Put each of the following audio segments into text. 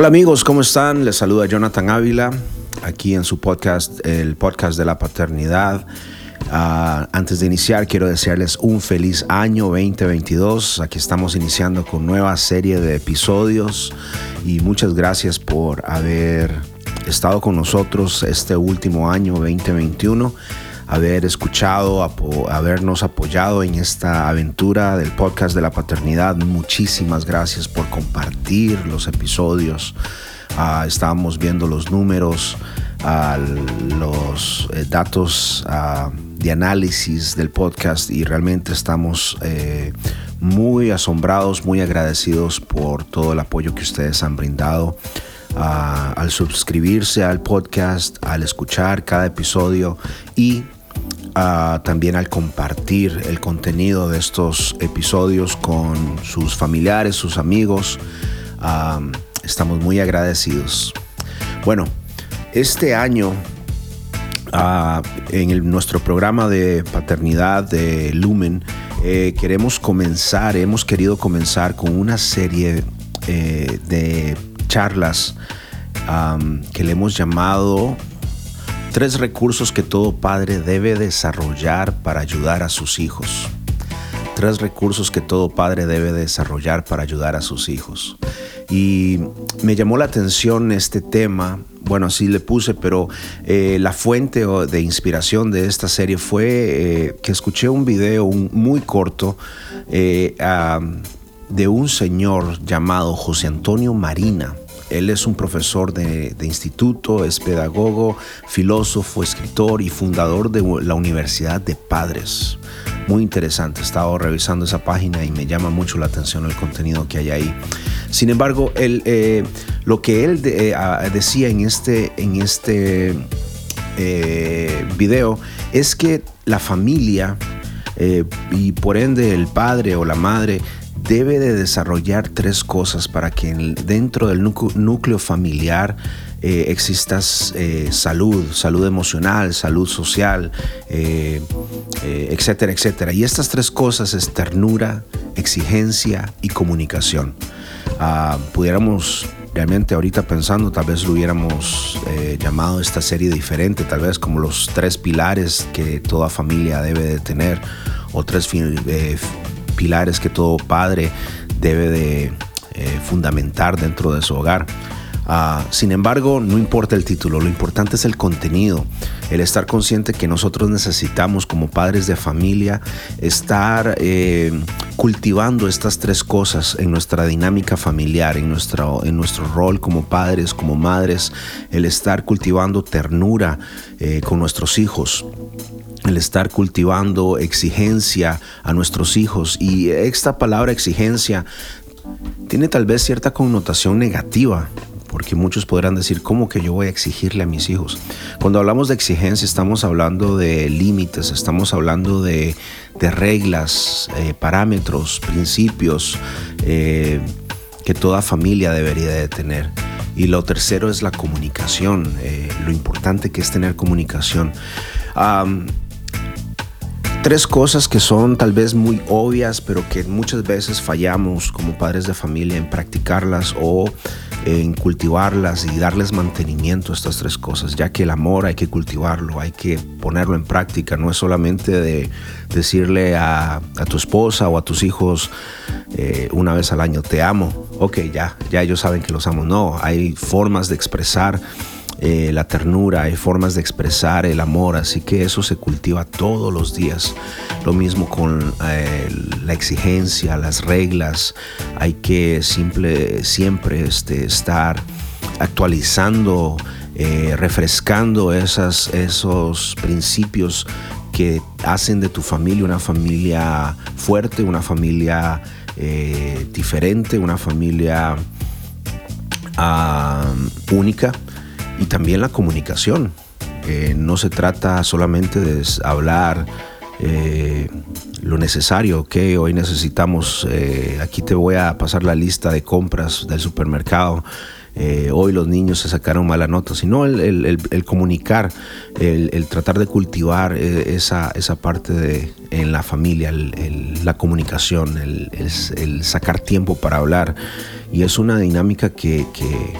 Hola amigos, ¿cómo están? Les saluda Jonathan Ávila aquí en su podcast, el podcast de la paternidad. Ah, antes de iniciar, quiero desearles un feliz año 2022. Aquí estamos iniciando con nueva serie de episodios y muchas gracias por haber estado con nosotros este último año 2021 haber escuchado, habernos apoyado en esta aventura del podcast de la paternidad. Muchísimas gracias por compartir los episodios. Ah, estábamos viendo los números, ah, los eh, datos ah, de análisis del podcast y realmente estamos eh, muy asombrados, muy agradecidos por todo el apoyo que ustedes han brindado. al suscribirse al podcast, al escuchar cada episodio y también al compartir el contenido de estos episodios con sus familiares, sus amigos. estamos muy agradecidos. Bueno, este año ah, en nuestro programa de paternidad de Lumen eh, queremos comenzar, hemos querido comenzar con una serie eh, de charlas que le hemos llamado Tres recursos que todo padre debe desarrollar para ayudar a sus hijos. Tres recursos que todo padre debe desarrollar para ayudar a sus hijos. Y me llamó la atención este tema, bueno, así le puse, pero eh, la fuente de inspiración de esta serie fue eh, que escuché un video muy corto eh, de un señor llamado José Antonio Marina. Él es un profesor de, instituto, es pedagogo, filósofo, escritor y fundador de la Universidad de Padres. Muy interesante, he estado revisando esa página y me llama mucho la atención el contenido que hay ahí. Sin embargo, eh, lo que él eh, decía en este, en este eh, video es que la familia y por ende el padre o la madre debe de desarrollar tres cosas para que dentro del núcleo, familiar eh, exista eh, salud, salud emocional, salud social, eh, etcétera, etcétera. Y estas tres cosas es ternura, exigencia y comunicación. Ah, pudiéramos realmente ahorita pensando, tal vez lo hubiéramos llamado esta serie diferente, tal vez como los tres pilares que toda familia debe de tener o tres pilares que todo padre debe de eh, fundamentar dentro de su hogar. Ah, sin embargo, no importa el título, lo importante es el contenido, el estar consciente que nosotros necesitamos como padres de familia estar eh, cultivando estas tres cosas en nuestra dinámica familiar, en nuestro, en nuestro rol como padres, como madres, el estar cultivando ternura eh, con nuestros hijos, el estar cultivando exigencia a nuestros hijos. Y esta palabra exigencia tiene tal vez cierta connotación negativa, porque muchos podrán decir, ¿cómo que yo voy a exigirle a mis hijos? Cuando hablamos de exigencia estamos hablando de límites, estamos hablando de, reglas, eh, parámetros, principios eh, que toda familia debería de tener. Y lo tercero es la comunicación, eh, lo importante que es tener comunicación. Tres cosas que son tal vez muy obvias, pero que muchas veces fallamos como padres de familia en practicarlas o en cultivarlas y darles mantenimiento a estas tres cosas, ya que el amor hay que cultivarlo, hay que ponerlo en práctica, no es solamente de decirle a, tu esposa o a tus hijos eh, una vez al año, te amo, ok, ya, ya ellos saben que los amo, no, hay formas de expresar eh, la ternura, hay formas de expresar el amor, así que eso se cultiva todos los días. Lo mismo con eh, la exigencia, las reglas, hay que simple, siempre este, estar actualizando, eh, refrescando esas, esos principios que hacen de tu familia una familia fuerte, una familia diferente, una familia ah, única y también la comunicación. no se trata solamente de hablar eh, lo necesario que hoy necesitamos. Eh, aquí te voy a pasar la lista de compras del supermercado. Eh, hoy los niños se sacaron mala nota, sino el, comunicar, el, tratar de cultivar esa, esa parte de, en la familia, la comunicación, el, sacar tiempo para hablar. Y es una dinámica que que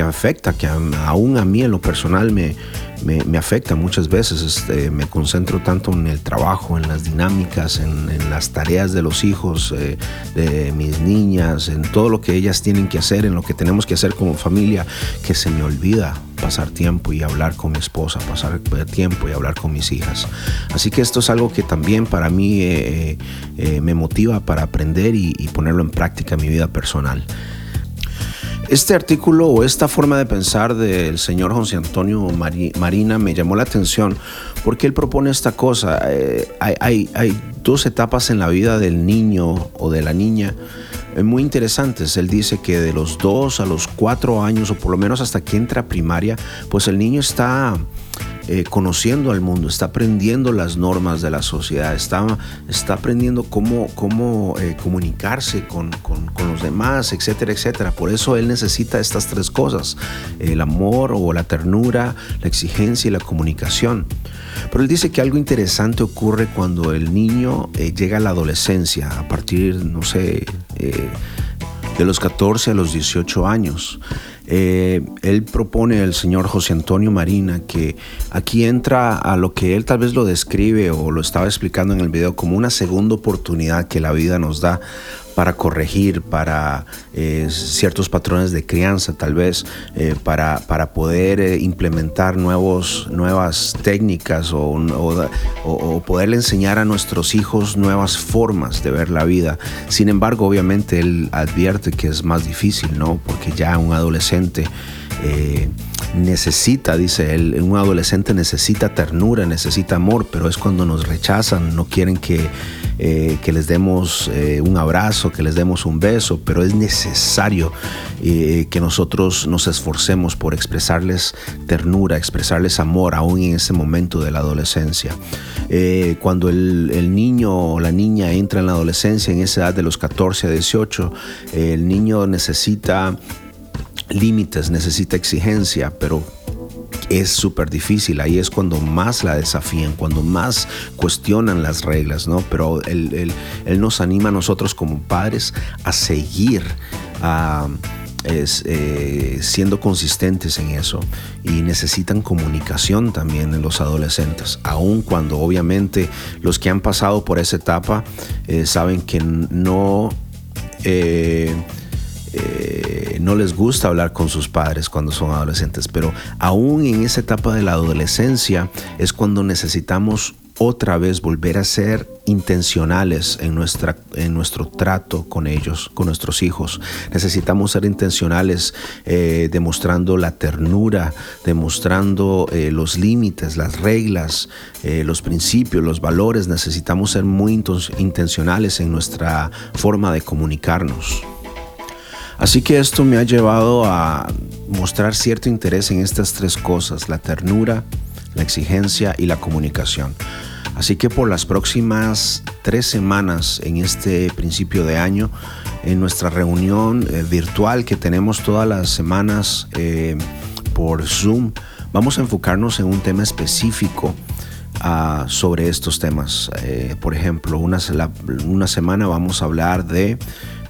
afecta, que aún a mí en lo personal me, me, afecta muchas veces. Este, me concentro tanto en el trabajo, en las dinámicas, en, las tareas de los hijos, eh, de mis niñas, en todo lo que ellas tienen que hacer, en lo que tenemos que hacer como familia, que se me olvida pasar tiempo y hablar con mi esposa, pasar tiempo y hablar con mis hijas. Así que esto es algo que también para mí eh, eh, me motiva para aprender y, y ponerlo en práctica en mi vida personal. Este artículo o esta forma de pensar del señor José Antonio Marina me llamó la atención porque él propone esta cosa. Eh, hay, dos etapas en la vida del niño o de la niña eh, muy interesantes. Él dice que de los dos a los cuatro años o por lo menos hasta que entra primaria, pues el niño está eh, conociendo al mundo, está aprendiendo las normas de la sociedad, está, está aprendiendo cómo, cómo eh, comunicarse con, los demás, etcétera, etcétera. Por eso él necesita estas tres cosas, el amor o la ternura, la exigencia y la comunicación. Pero él dice que algo interesante ocurre cuando el niño eh, llega a la adolescencia, a partir, no sé, de los 14 a los 18 años. Eh, él propone, el señor José Antonio Marina, que aquí entra a lo que él tal vez lo describe o lo estaba explicando en el video como una segunda oportunidad que la vida nos da para corregir, para eh, ciertos patrones de crianza, tal vez eh, para, para, poder eh, implementar nuevos, nuevas técnicas o, o, poderle enseñar a nuestros hijos nuevas formas de ver la vida. Sin embargo, obviamente él advierte que es más difícil, ¿no? Porque ya un adolescente necesita, dice él, un adolescente necesita ternura, necesita amor, pero es cuando nos rechazan, no quieren que, eh, que les demos eh, un abrazo, que les demos un beso, pero es necesario eh, que nosotros nos esforcemos por expresarles ternura, expresarles amor, aún en ese momento de la adolescencia. cuando el, el, niño o la niña entra en la adolescencia, en esa edad de los 14 a 18, el niño necesita límites, necesita exigencia, pero es súper difícil. Ahí es cuando más la desafían, cuando más cuestionan las reglas, ¿no? Pero él, nos anima a nosotros como padres a seguir. Eh, siendo consistentes en eso y necesitan comunicación también en los adolescentes, aun cuando obviamente los que han pasado por esa etapa eh, saben que no eh, eh, no les gusta hablar con sus padres cuando son adolescentes, pero aún en esa etapa de la adolescencia es cuando necesitamos otra vez volver a ser intencionales en, nuestra, en nuestro trato con ellos, con nuestros hijos. Necesitamos ser intencionales eh, demostrando la ternura, demostrando eh, los límites, las reglas, los principios, los valores. Necesitamos ser muy intencionales en nuestra forma de comunicarnos. Así que esto me ha llevado a mostrar cierto interés en estas tres cosas, la ternura, la exigencia y la comunicación. Así que por las próximas tres semanas en este principio de año, en nuestra reunión eh, virtual que tenemos todas las semanas eh, por Zoom, vamos a enfocarnos en un tema específico ah, sobre estos temas. Eh, por ejemplo, una, una semana vamos a hablar de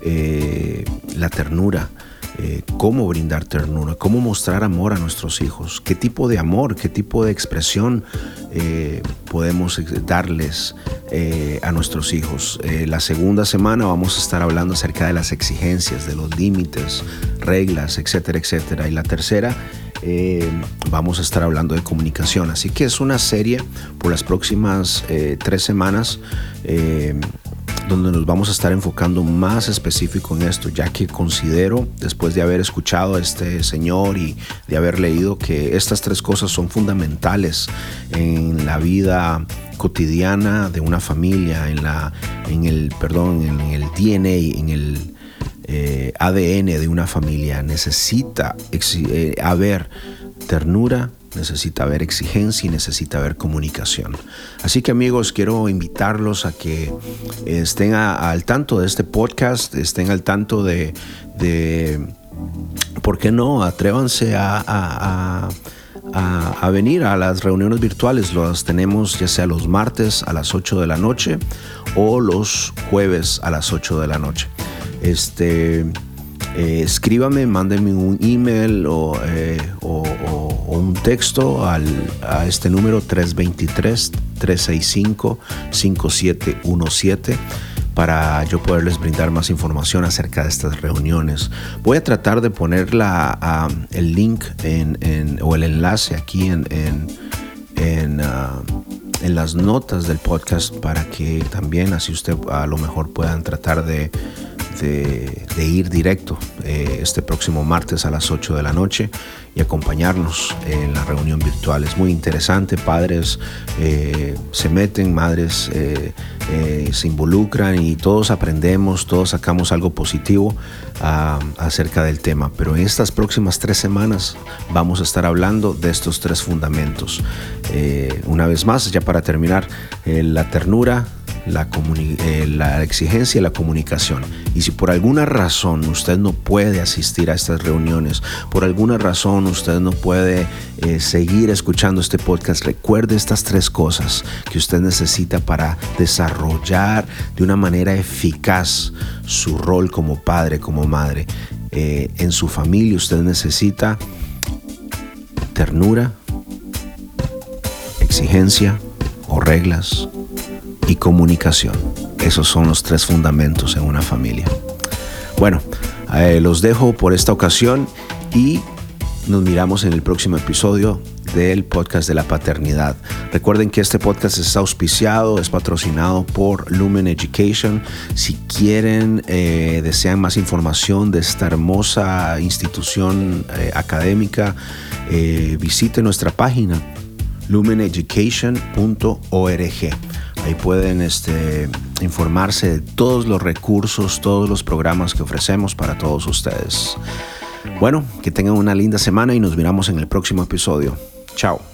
eh, la ternura, eh, cómo brindar ternura, cómo mostrar amor a nuestros hijos, qué tipo de amor, qué tipo de expresión eh, podemos darles a nuestros hijos. la segunda semana vamos a estar hablando acerca de las exigencias, de los límites, reglas, etcétera, etcétera. Y la tercera vamos a estar hablando de comunicación. Así que es una serie por las próximas tres semanas donde nos vamos a estar enfocando más específico en esto, ya que considero, después de haber escuchado a este señor y de haber leído que estas tres cosas son fundamentales en la vida cotidiana de una familia, en, la, en el, perdón, en el DNA, en el eh, ADN de una familia, necesita eh, haber ternura, necesita haber exigencia y necesita haber comunicación. Así que amigos, quiero invitarlos a que estén al tanto de este podcast, estén al tanto de, ¿por qué no? Atrévanse a, a, venir a las reuniones virtuales. Las tenemos ya sea los martes a las 8 de la noche o los jueves a las 8 de la noche. Este eh, escríbame, mándeme un email o, un texto al, a este número 323-365-5717 para yo poderles brindar más información acerca de estas reuniones. Voy a tratar de poner la, el link en, o el enlace aquí en, en, ah, en, las notas del podcast para que también así usted a lo mejor puedan tratar de, de, ir directo eh, este próximo martes a las 8 de la noche y acompañarnos en la reunión virtual. Es muy interesante, padres eh, se meten, madres eh, se involucran y todos aprendemos, todos sacamos algo positivo ah, acerca del tema. Pero en estas próximas tres semanas vamos a estar hablando de estos tres fundamentos. una vez más, ya para terminar, la ternura, la, eh, la, exigencia y la comunicación. Y si por alguna razón usted no puede asistir a estas reuniones, por alguna razón usted no puede eh, seguir escuchando este podcast, recuerde estas tres cosas que usted necesita para desarrollar de una manera eficaz su rol como padre, como madre. Eh, en su familia usted necesita ternura, exigencia o reglas y comunicación. Esos son los tres fundamentos en una familia. Bueno, eh, los dejo por esta ocasión y nos miramos en el próximo episodio del podcast de la paternidad. Recuerden que este podcast está auspiciado, es patrocinado por Lumen Education. Si quieren, eh, desean más información de esta hermosa institución eh, académica, visite nuestra página lumeneducation.org. Ahí pueden este, informarse de todos los recursos, todos los programas que ofrecemos para todos ustedes. Bueno, que tengan una linda semana y nos miramos en el próximo episodio. Chao.